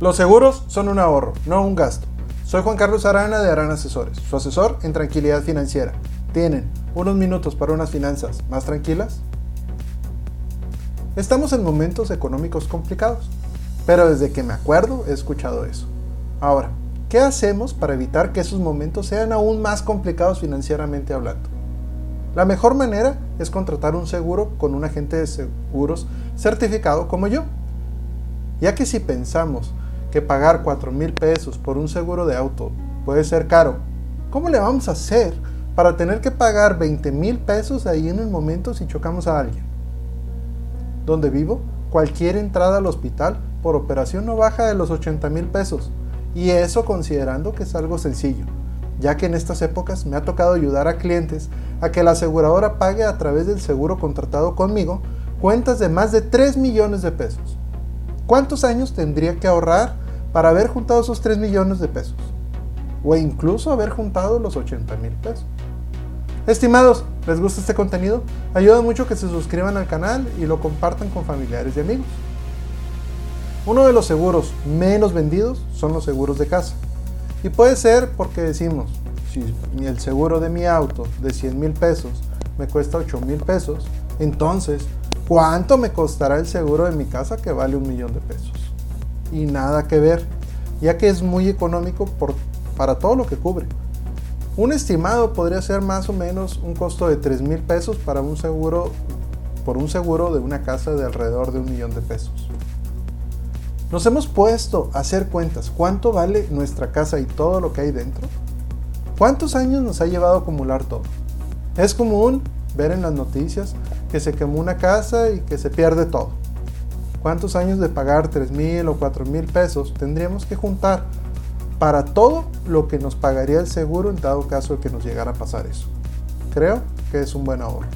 Los seguros son un ahorro, no un gasto. Soy Juan Carlos Arana de Arana Asesores, su asesor en tranquilidad financiera. ¿Tienen unos minutos para unas finanzas más tranquilas? Estamos en momentos económicos complicados, pero desde que me acuerdo he escuchado eso. Ahora, ¿qué hacemos para evitar que esos momentos sean aún más complicados financieramente hablando? La mejor manera es contratar un seguro con un agente de seguros certificado como yo. Ya que si pensamos que pagar 4 mil pesos por un seguro de auto puede ser caro, ¿cómo le vamos a hacer para tener que pagar 20 mil pesos ahí en el momento si chocamos a alguien? Donde vivo, cualquier entrada al hospital por operación no baja de los 80 mil pesos. Y eso considerando que es algo sencillo, ya que en estas épocas me ha tocado ayudar a clientes a que la aseguradora pague a través del seguro contratado conmigo cuentas de más de 3 millones de pesos. ¿Cuántos años tendría que ahorrar para haber juntado esos 3 millones de pesos? O incluso haber juntado los 80 mil pesos. Estimados, ¿les gusta este contenido? Ayuda mucho que se suscriban al canal y lo compartan con familiares y amigos. Uno de los seguros menos vendidos son los seguros de casa. Y puede ser porque decimos, si el seguro de mi auto de 100 mil pesos me cuesta 8 mil pesos, entonces ¿Cuánto me costará el seguro de mi casa que vale un millón de pesos? Y nada que ver, ya que es muy económico por, para todo lo que cubre. Un estimado podría ser más o menos un costo de 3 mil pesos para un seguro, por un seguro de una casa de alrededor de un millón de pesos. Nos hemos puesto a hacer cuentas. ¿Cuánto vale nuestra casa y todo lo que hay dentro? ¿Cuántos años nos ha llevado a acumular todo? Es común ver en las noticias que se quemó una casa y que se pierde todo. ¿Cuántos años de pagar 3 mil o 4 mil pesos tendríamos que juntar para todo lo que nos pagaría el seguro en dado caso de que nos llegara a pasar eso? Creo que es un buen ahorro.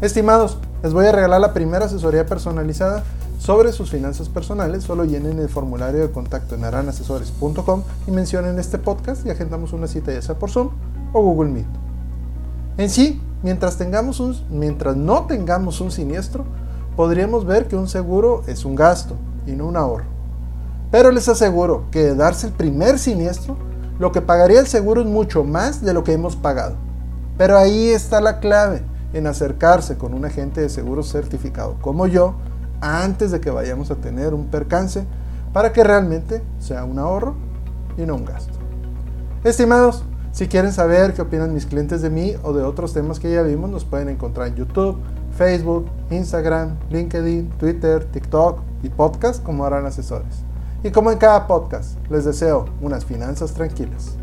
Estimados, les voy a regalar la primera asesoría personalizada sobre sus finanzas personales. Solo llenen el formulario de contacto en aranasesores.com y mencionen este podcast y agendamos una cita ya sea por Zoom o Google Meet. En sí, mientras, tengamos un, mientras no tengamos un siniestro, podríamos ver que un seguro es un gasto y no un ahorro. Pero les aseguro que de darse el primer siniestro, lo que pagaría el seguro es mucho más de lo que hemos pagado. Pero ahí está la clave en acercarse con un agente de seguros certificado como yo antes de que vayamos a tener un percance para que realmente sea un ahorro y no un gasto. Estimados, si quieren saber qué opinan mis clientes de mí o de otros temas que ya vimos, nos pueden encontrar en YouTube, Facebook, Instagram, LinkedIn, Twitter, TikTok y podcast como harán asesores. Y como en cada podcast, les deseo unas finanzas tranquilas.